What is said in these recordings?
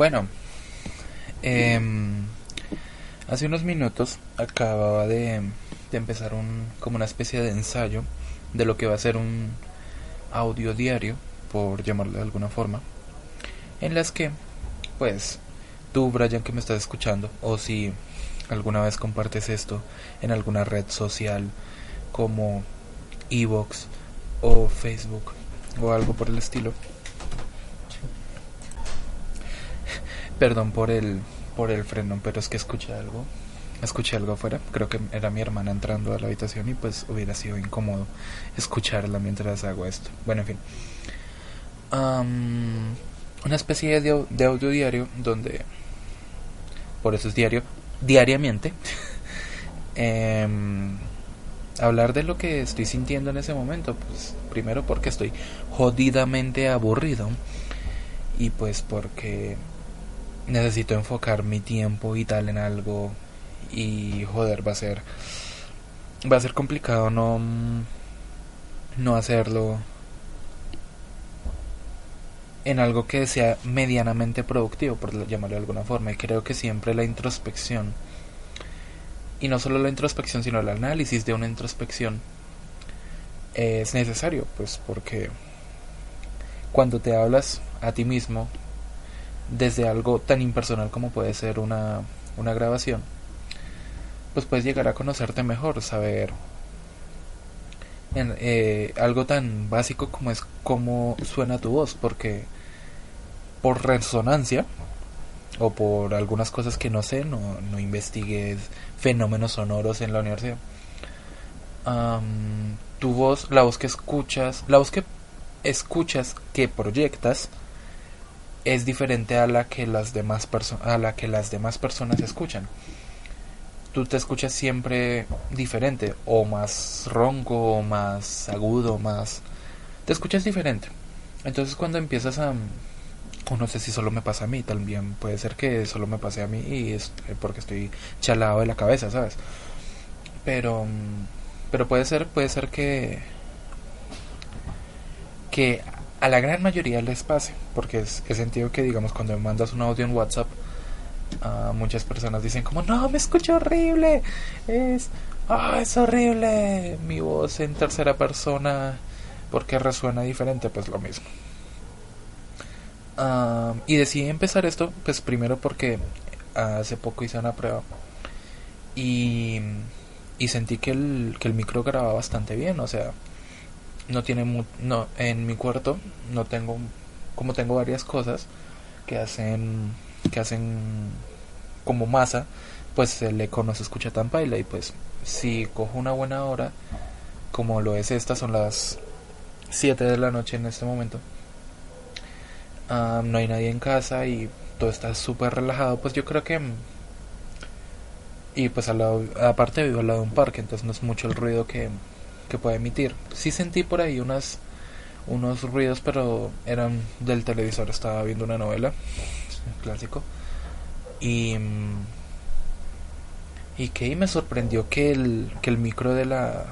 Bueno, em, hace unos minutos acababa de, empezar un, como una especie de ensayo de lo que va a ser un audio diario, por llamarlo de alguna forma, en las que, pues, tú, Brian, que me estás escuchando, o si alguna vez compartes esto en alguna red social como Evox o Facebook o algo por el estilo, Perdón por el por el freno, pero es que escuché algo. Escuché algo afuera. Creo que era mi hermana entrando a la habitación y pues hubiera sido incómodo escucharla mientras hago esto. Bueno, en fin. una especie de, de audio diario donde... Por eso es diario. Diariamente. Em, hablar de lo que estoy sintiendo en ese momento. Pues primero porque estoy jodidamente aburrido. Y pues porque necesito enfocar mi tiempo y tal en algo y joder va a ser va a ser complicado no no hacerlo en algo que sea medianamente productivo por llamarlo de alguna forma. Y creo que siempre la introspección y no solo la introspección sino el análisis de una introspección es necesario pues porque cuando te hablas a ti mismo desde algo tan impersonal como puede ser una, una grabación, pues puedes llegar a conocerte mejor, saber en, eh, algo tan básico como es cómo suena tu voz, porque por resonancia o por algunas cosas que no sé, no, no investigues fenómenos sonoros en la universidad. tu voz, la voz que escuchas, la voz que escuchas, que proyectas, es diferente a la que las demás a la que las demás personas escuchan. Tú te escuchas siempre diferente o más ronco o más agudo, más te escuchas diferente. Entonces cuando empiezas a no sé si solo me pasa a mí, también puede ser que solo me pase a mí y es porque estoy chalado de la cabeza, ¿sabes? Pero pero puede ser puede ser que que a la gran mayoría les pase, porque es, he sentido que, digamos, cuando me mandas un audio en WhatsApp, uh, muchas personas dicen como, no, me escucho horrible, es, ah, es horrible, mi voz en tercera persona, porque resuena diferente, pues lo mismo. Uh, y decidí empezar esto, pues primero porque hace poco hice una prueba y, y sentí que el, que el micro grababa bastante bien, o sea, no tiene no en mi cuarto no tengo como tengo varias cosas que hacen que hacen como masa pues el eco no se escucha tan paila y pues si cojo una buena hora como lo es esta son las 7 de la noche en este momento no hay nadie en casa y todo está súper relajado pues yo creo que y pues al lado aparte vivo al lado de un parque entonces no es mucho el ruido que que puede emitir. Sí sentí por ahí unas unos ruidos, pero eran del televisor. Estaba viendo una novela, clásico. Y y que me sorprendió que el que el micro de la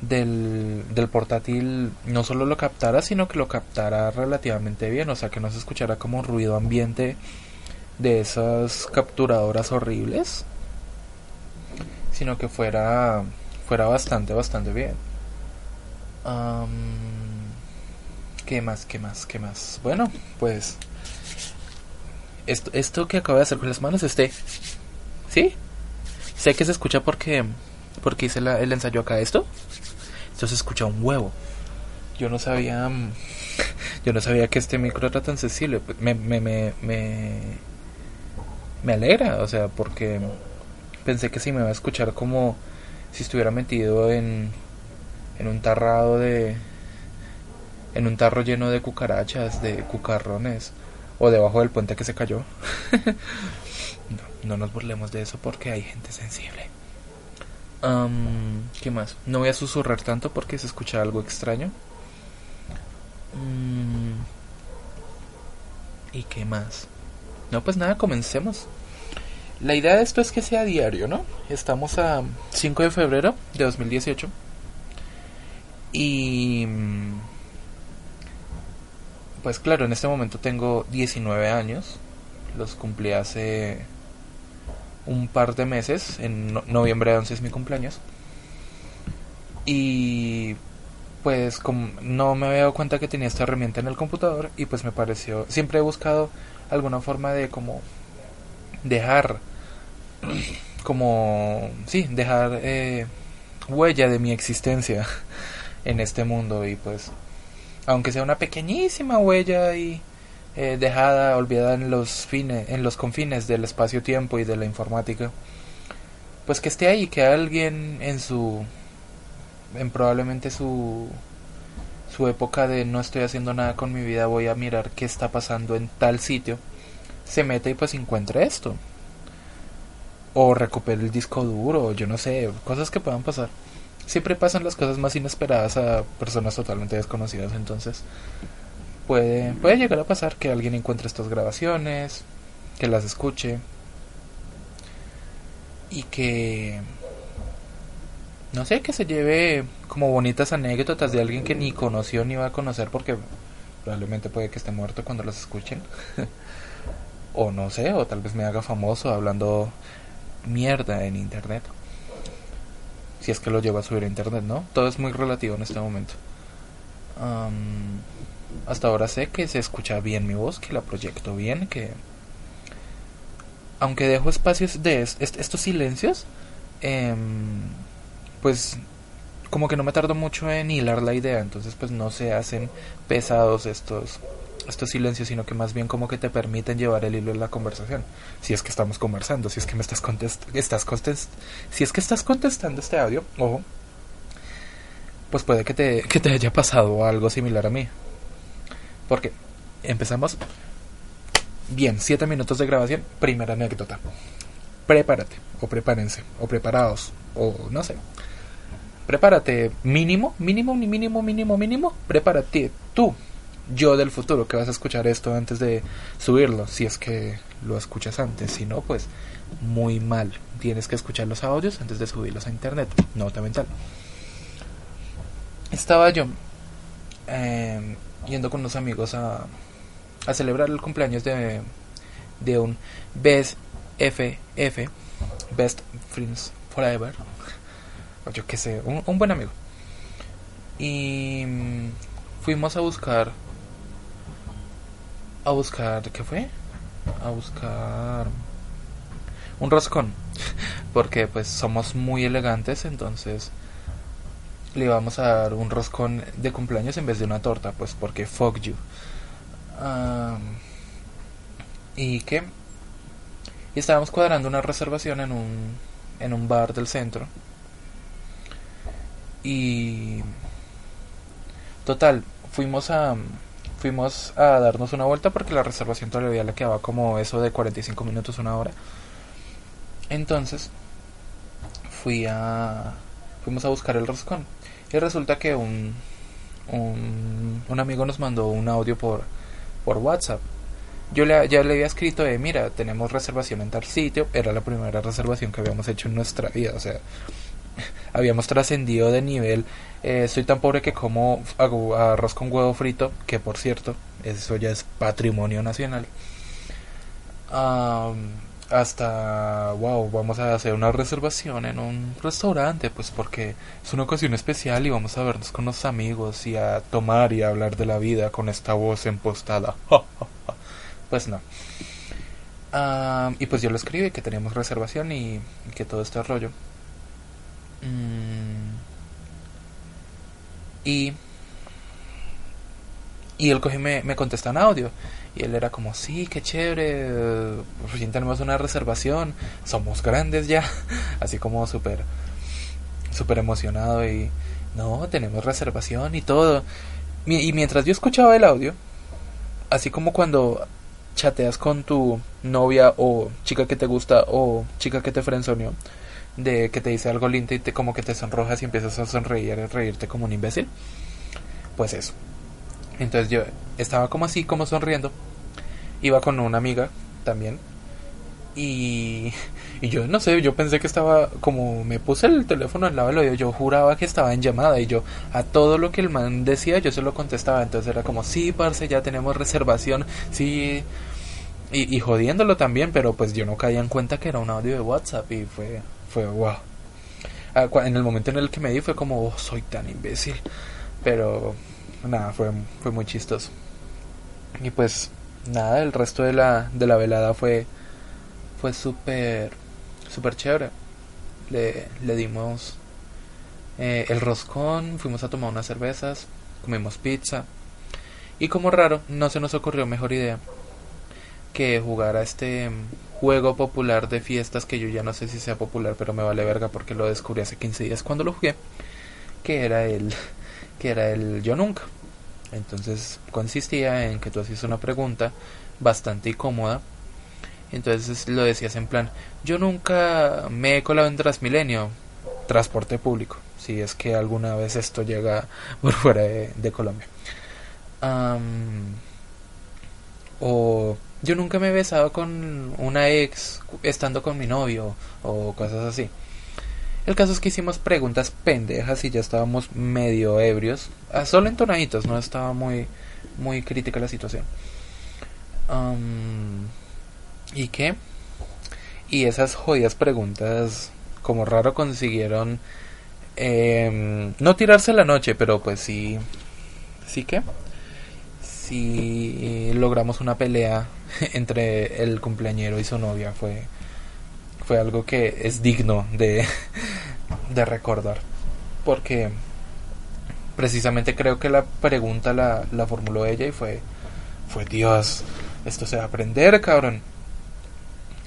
del, del portátil no solo lo captara, sino que lo captara relativamente bien, o sea, que no se escuchara como ruido ambiente de esas capturadoras horribles, sino que fuera fuera bastante, bastante bien. ¿Qué más? ¿Qué más? ¿Qué más? Bueno, pues esto, esto que acabo de hacer con las manos, este, ¿sí? Sé que se escucha porque porque hice el ensayo acá esto. Esto se escucha un huevo. Yo no sabía yo no sabía que este micro era tan sensible. Me me me me, me alegra, o sea, porque pensé que sí me iba a escuchar como si estuviera metido en, en un tarrado de en un tarro lleno de cucarachas, de cucarrones, o debajo del puente que se cayó. no, no nos burlemos de eso porque hay gente sensible. ¿Qué más? No voy a susurrar tanto porque se escucha algo extraño. Mm, ¿Y qué más? No, pues nada, comencemos. La idea de esto es que sea diario, ¿no? Estamos a 5 de febrero de 2018. Y... Mm, pues claro, en este momento tengo 19 años. Los cumplí hace un par de meses. En noviembre 11 es mi cumpleaños. Y pues como no me había dado cuenta que tenía esta herramienta en el computador y pues me pareció siempre he buscado alguna forma de como dejar como sí dejar eh, huella de mi existencia en este mundo y pues aunque sea una pequeñísima huella y eh, dejada olvidada en los fines en los confines del espacio-tiempo y de la informática pues que esté ahí que alguien en su en probablemente su su época de no estoy haciendo nada con mi vida voy a mirar qué está pasando en tal sitio se mete y pues encuentra esto o recupere el disco duro yo no sé cosas que puedan pasar siempre pasan las cosas más inesperadas a personas totalmente desconocidas entonces puede, puede llegar a pasar que alguien encuentre estas grabaciones, que las escuche y que no sé, que se lleve como bonitas anécdotas de alguien que ni conoció ni va a conocer porque probablemente puede que esté muerto cuando las escuchen. o no sé, o tal vez me haga famoso hablando mierda en internet. Si es que lo llevo a subir a internet, ¿no? Todo es muy relativo en este momento. Hasta ahora sé que se escucha bien mi voz, que la proyecto bien, que... Aunque dejo espacios de estos silencios, em, pues como que no me tardo mucho en hilar la idea, entonces pues no se hacen pesados estos estos silencios, sino que más bien como que te permiten llevar el hilo de la conversación. Si es que estamos conversando, si es que me estás contestando, estás contest si es que estás contestando este audio, ojo, pues puede que te, que te haya pasado algo similar a mí. Porque empezamos. Bien, siete minutos de grabación. Primera anécdota. Prepárate, o prepárense, o preparados, o no sé. Prepárate, mínimo, mínimo, mínimo, mínimo, mínimo. Prepárate tú, yo del futuro, que vas a escuchar esto antes de subirlo, si es que lo escuchas antes. Si no, pues muy mal. Tienes que escuchar los audios antes de subirlos a internet. Nota mental. Estaba yo. Eh, yendo con unos amigos a, a celebrar el cumpleaños de, de un Best FF, Best Friends Forever, yo qué sé, un, un buen amigo. Y mm, fuimos a buscar, a buscar, ¿qué fue? A buscar un roscón, porque pues somos muy elegantes, entonces le íbamos a dar un roscón de cumpleaños en vez de una torta, pues porque fuck you. ¿Y qué? Y estábamos cuadrando una reservación en un, en un bar del centro. Y... Total, fuimos a... Fuimos a darnos una vuelta porque la reservación todavía le quedaba como eso de 45 minutos, una hora. Entonces, fui a... Fuimos a buscar el roscón y resulta que un, un, amigo nos mandó un audio por, por WhatsApp. Yo le, ya le había escrito de, mira, tenemos reservación en tal sitio. Era la primera reservación que habíamos hecho en nuestra vida. O sea, habíamos trascendido de nivel. Eh, soy tan pobre que como arroz con huevo frito, que por cierto, eso ya es patrimonio nacional hasta, wow, vamos a hacer una reservación en un restaurante, pues porque es una ocasión especial y vamos a vernos con los amigos y a tomar y a hablar de la vida con esta voz empostada. pues no. y pues yo lo escribí que teníamos reservación y, que todo este rollo. Mm. y y él coge me, me contesta en audio y él era como, sí, qué chévere, fin tenemos una reservación, somos grandes ya, así como súper, súper emocionado y, no, tenemos reservación y todo. y mientras yo escuchaba el audio, así como cuando chateas con tu novia o chica que te gusta o chica que te frenzoneó, de que te dice algo lindo y te como que te sonrojas y empiezas a sonreír y reírte como un imbécil. Pues eso. Entonces yo estaba como así, como sonriendo. Iba con una amiga también. Y, y yo no sé, yo pensé que estaba como me puse el teléfono al lado del oído, yo juraba que estaba en llamada y yo a todo lo que el man decía yo se lo contestaba, entonces era como, sí, parce, ya tenemos reservación, sí, y, y jodiéndolo también, pero pues yo no caía en cuenta que era un audio de WhatsApp y fue, fue wow. Ah, en el momento en el que me di fue como, oh, soy tan imbécil, pero nada, fue, fue muy chistoso. Y pues nada, el resto de la, de la velada fue, fue súper, súper chévere. Le, le dimos eh, el roscón, fuimos a tomar unas cervezas, comimos pizza. Y como raro, no se nos ocurrió mejor idea que jugar a este juego popular de fiestas que yo ya no sé si sea popular, pero me vale verga porque lo descubrí hace 15 días cuando lo jugué, que era el que era el yo nunca. Entonces consistía en que tú hacías una pregunta bastante incómoda. Entonces lo decías en plan, yo nunca me he colado en Transmilenio, transporte público, si es que alguna vez esto llega por fuera de, Colombia. o yo nunca me he besado con una ex estando con mi novio o cosas así. El caso es que hicimos preguntas pendejas y ya estábamos medio ebrios. Ah, solo entonaditos, no estaba muy, muy crítica la situación. ¿Y qué? Y esas jodidas preguntas, como raro, consiguieron em, no tirarse la noche, pero pues sí. ¿Sí que? Sí logramos una pelea entre el cumpleañero y su novia. Fue fue algo que es digno de, de recordar. Porque precisamente creo que la pregunta la, la formuló ella y fue, fue Dios, esto se va a aprender, cabrón.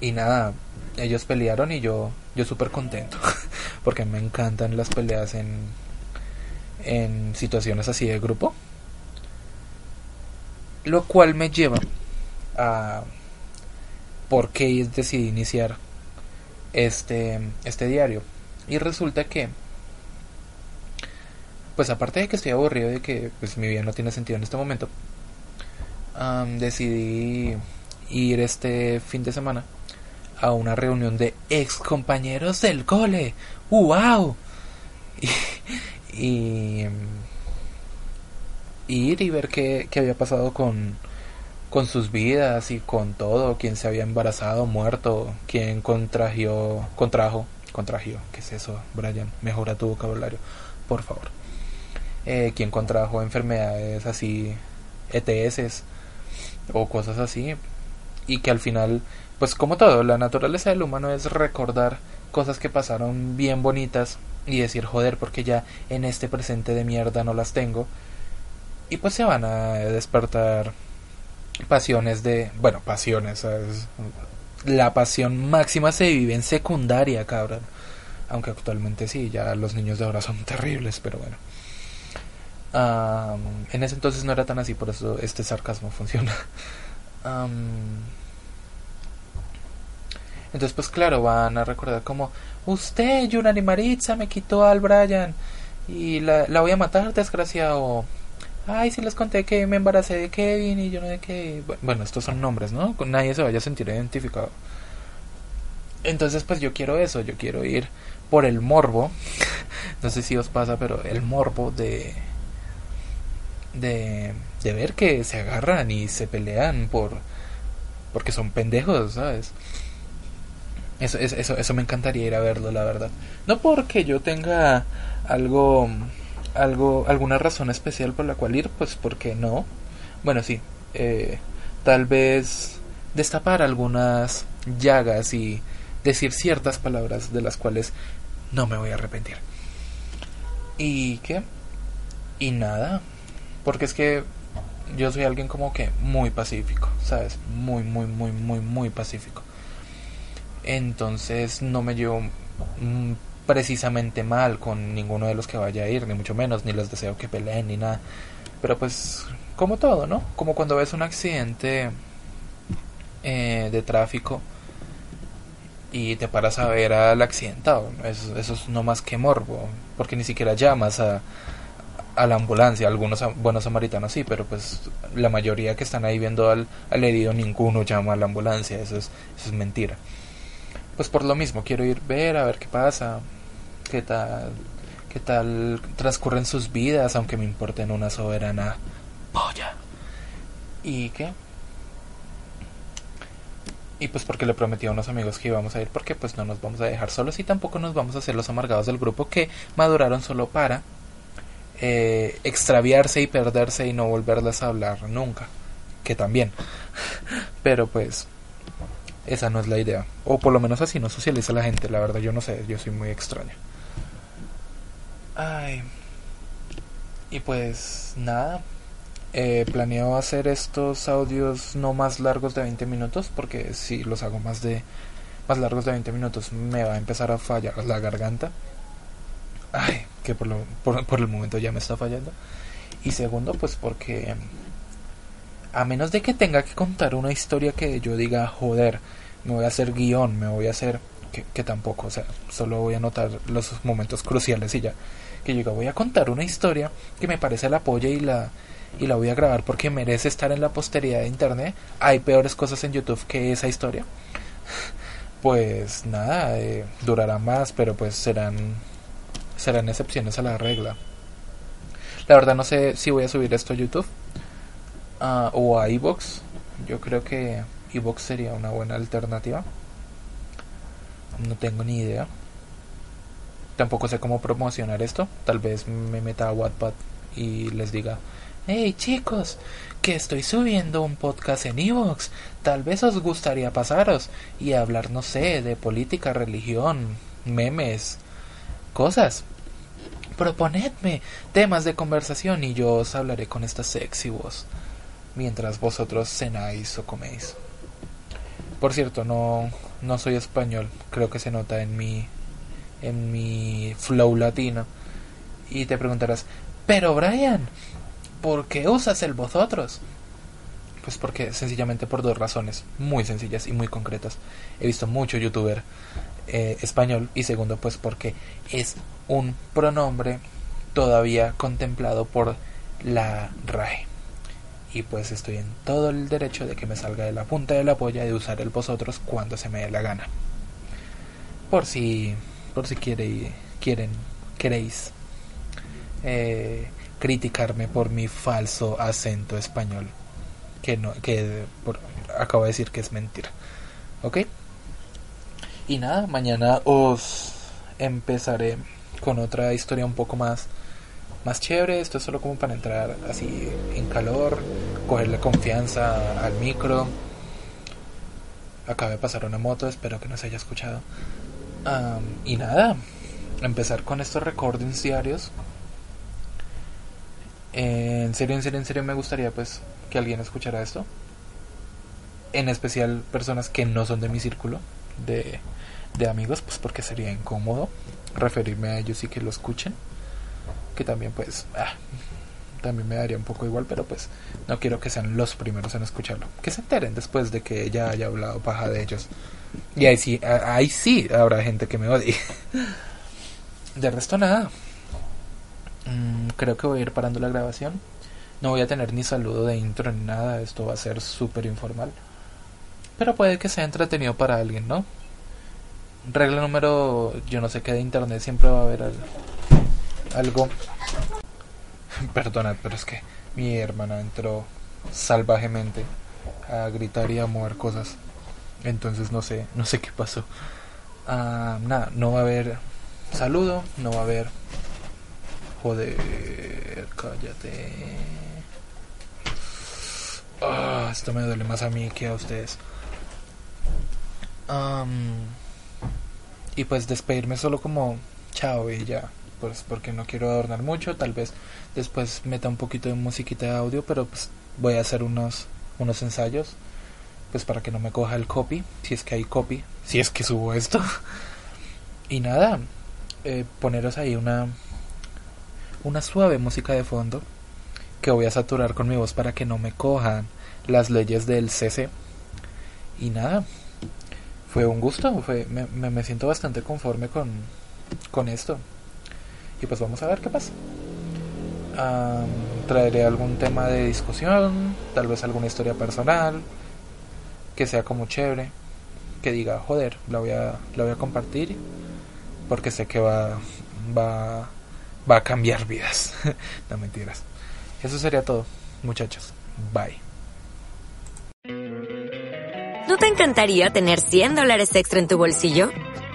Y nada, ellos pelearon y yo, yo súper contento. porque me encantan las peleas en, en situaciones así de grupo. Lo cual me lleva a por qué decidí iniciar este, este diario. Y resulta que, pues aparte de que estoy aburrido de que pues, mi vida no tiene sentido en este momento, decidí ir este fin de semana a una reunión de ex compañeros del cole. ¡Wow! Y, y ir y ver qué, qué había pasado con, con sus vidas y con todo, quien se había embarazado, muerto, quien contrajo, contrajo, contrajo, ¿qué es eso, Brian? Mejora tu vocabulario, por favor. Eh, quien contrajo enfermedades así, ETS o cosas así, y que al final, pues como todo, la naturaleza del humano es recordar cosas que pasaron bien bonitas y decir, joder, porque ya en este presente de mierda no las tengo. Y pues se van a despertar pasiones de, bueno, pasiones, la pasión máxima se vive en secundaria, cabrón. Aunque actualmente sí, ya los niños de ahora son terribles, pero bueno. en ese entonces no era tan así, por eso este sarcasmo funciona. entonces, pues claro, van a recordar como, usted, Yunani Maritza, me quitó al Brian y la, la voy a matar, desgraciado ay, sí les conté que me embaracé de Kevin y yo no de qué. Bueno, estos son nombres, ¿no? Nadie se vaya a sentir identificado. Entonces, pues yo quiero eso, yo quiero ir por el morbo. no sé si os pasa, pero el morbo de. de. de ver que se agarran y se pelean por. porque son pendejos, ¿sabes? Eso, eso, eso me encantaría ir a verlo, la verdad. No porque yo tenga algo algo, alguna razón especial por la cual ir, pues porque no. Bueno, sí, eh, tal vez destapar algunas llagas y decir ciertas palabras de las cuales no me voy a arrepentir. ¿Y qué? Y nada, porque es que yo soy alguien como que muy pacífico, ¿sabes? Muy, muy, muy, muy, muy pacífico. Entonces no me llevo precisamente mal con ninguno de los que vaya a ir, ni mucho menos, ni les deseo que peleen ni nada. Pero pues, como todo, ¿no? Como cuando ves un accidente eh, de tráfico y te paras a ver al accidentado. Eso, eso es no más que morbo, porque ni siquiera llamas a, a la ambulancia. Algunos buenos samaritanos sí, pero pues la mayoría que están ahí viendo al, al herido, ninguno llama a la ambulancia. Eso es, eso es mentira. Pues por lo mismo, quiero ir ver a ver qué pasa, qué tal, qué tal transcurren sus vidas, aunque me importen una soberana polla. ¿Y qué? Y pues porque le prometí a unos amigos que íbamos a ir porque pues no nos vamos a dejar solos y tampoco nos vamos a hacer los amargados del grupo que maduraron solo para eh, extraviarse y perderse y no volverles a hablar nunca. Que también. Pero pues esa no es la idea. O por lo menos así no socializa la gente. La verdad yo no sé, yo soy muy extraño. Ay. Y pues nada, eh, planeo hacer estos audios no más largos de 20 minutos porque si los hago más de más largos de 20 minutos me va a empezar a fallar la garganta. Ay, que por, lo, por, el momento ya me está fallando. Y segundo, pues porque a menos de que tenga que contar una historia que yo diga, joder, me voy a hacer guion, me voy a hacer que, tampoco, o sea, solo voy a anotar los momentos cruciales y ya. Que yo voy a contar una historia que me parece la polla y la y la voy a grabar porque merece estar en la posteridad de internet. Hay peores cosas en YouTube que esa historia. Pues nada, eh, durará más, pero pues serán serán excepciones a la regla. La verdad no sé si voy a subir esto a YouTube o a Evox. Yo creo que Evox sería una buena alternativa. No tengo ni idea. Tampoco sé cómo promocionar esto. Tal vez me meta a Wattpad y les diga, Hey chicos, que estoy subiendo un podcast en Evox. Tal vez os gustaría pasaros y hablar, no sé, de política, religión, memes, cosas. Proponedme temas de conversación y yo os hablaré con esta sexy voz mientras vosotros cenáis o coméis. Por cierto, no, no soy español, creo que se nota en mi en mi flow latino. Y te preguntarás, pero Brian, ¿por qué usas el vosotros? Pues porque sencillamente por dos razones muy sencillas y muy concretas. He visto mucho youtuber eh, español y segundo pues porque es un pronombre todavía contemplado por la RAE. Y pues estoy en todo el derecho de que me salga de la punta de la polla de usar el vosotros cuando se me dé la gana. Por si, por si quiere, quieren, queréis. Eh, criticarme por mi falso acento español. Que no, que acabo de decir que es mentira. ¿Ok? Y nada, mañana os empezaré con otra historia un poco más más chévere. Esto es solo como para entrar así en calor, cogerle confianza al micro. Acaba de pasar una moto, espero que no se haya escuchado. y nada, empezar con estos recordings diarios en serio, en serio, en serio me gustaría pues que alguien escuchara esto. En especial personas que no son de mi círculo de, de amigos, pues porque sería incómodo referirme a ellos y que lo escuchen. Que también pues ah, también me daría un poco igual, pero pues no quiero que sean los primeros en escucharlo. Que se enteren después de que ya haya hablado paja de ellos. Y ahí sí, ahí sí habrá gente que me odie. De resto nada. Mm, creo que voy a ir parando la grabación. No voy a tener ni saludo de intro ni nada. Esto va a ser súper informal. Pero puede que sea entretenido para alguien, ¿no? Regla número, yo no sé qué de internet, siempre va a haber algo. Perdonad, pero es que mi hermana entró salvajemente a gritar y a mover cosas. Entonces no sé, no sé qué pasó. Ah, nada, no va a haber saludo, no va a haber Joder, cállate. Ah, esto me duele más a mí que a ustedes. y pues despedirme solo como chao y ya. Pues porque no quiero adornar mucho. Tal vez después meta un poquito de musiquita de audio, pero pues voy a hacer unos, unos ensayos. Pues para que no me coja el copy. Si es que hay copy. Si es que subo esto. y nada. Eh, poneros ahí una una suave música de fondo que voy a saturar con mi voz para que no me cojan las leyes del CC. Y nada, fue un gusto, fue, me, me, siento bastante conforme con, con esto. Y pues vamos a ver qué pasa. traeré algún tema de discusión, tal vez alguna historia personal, que sea como chévere, que diga, joder, la voy a, voy a compartir, porque sé que va, va, va a cambiar vidas. no mentiras. Eso sería todo, muchachos. Bye. ¿No te encantaría tener 100 dólares extra en tu bolsillo?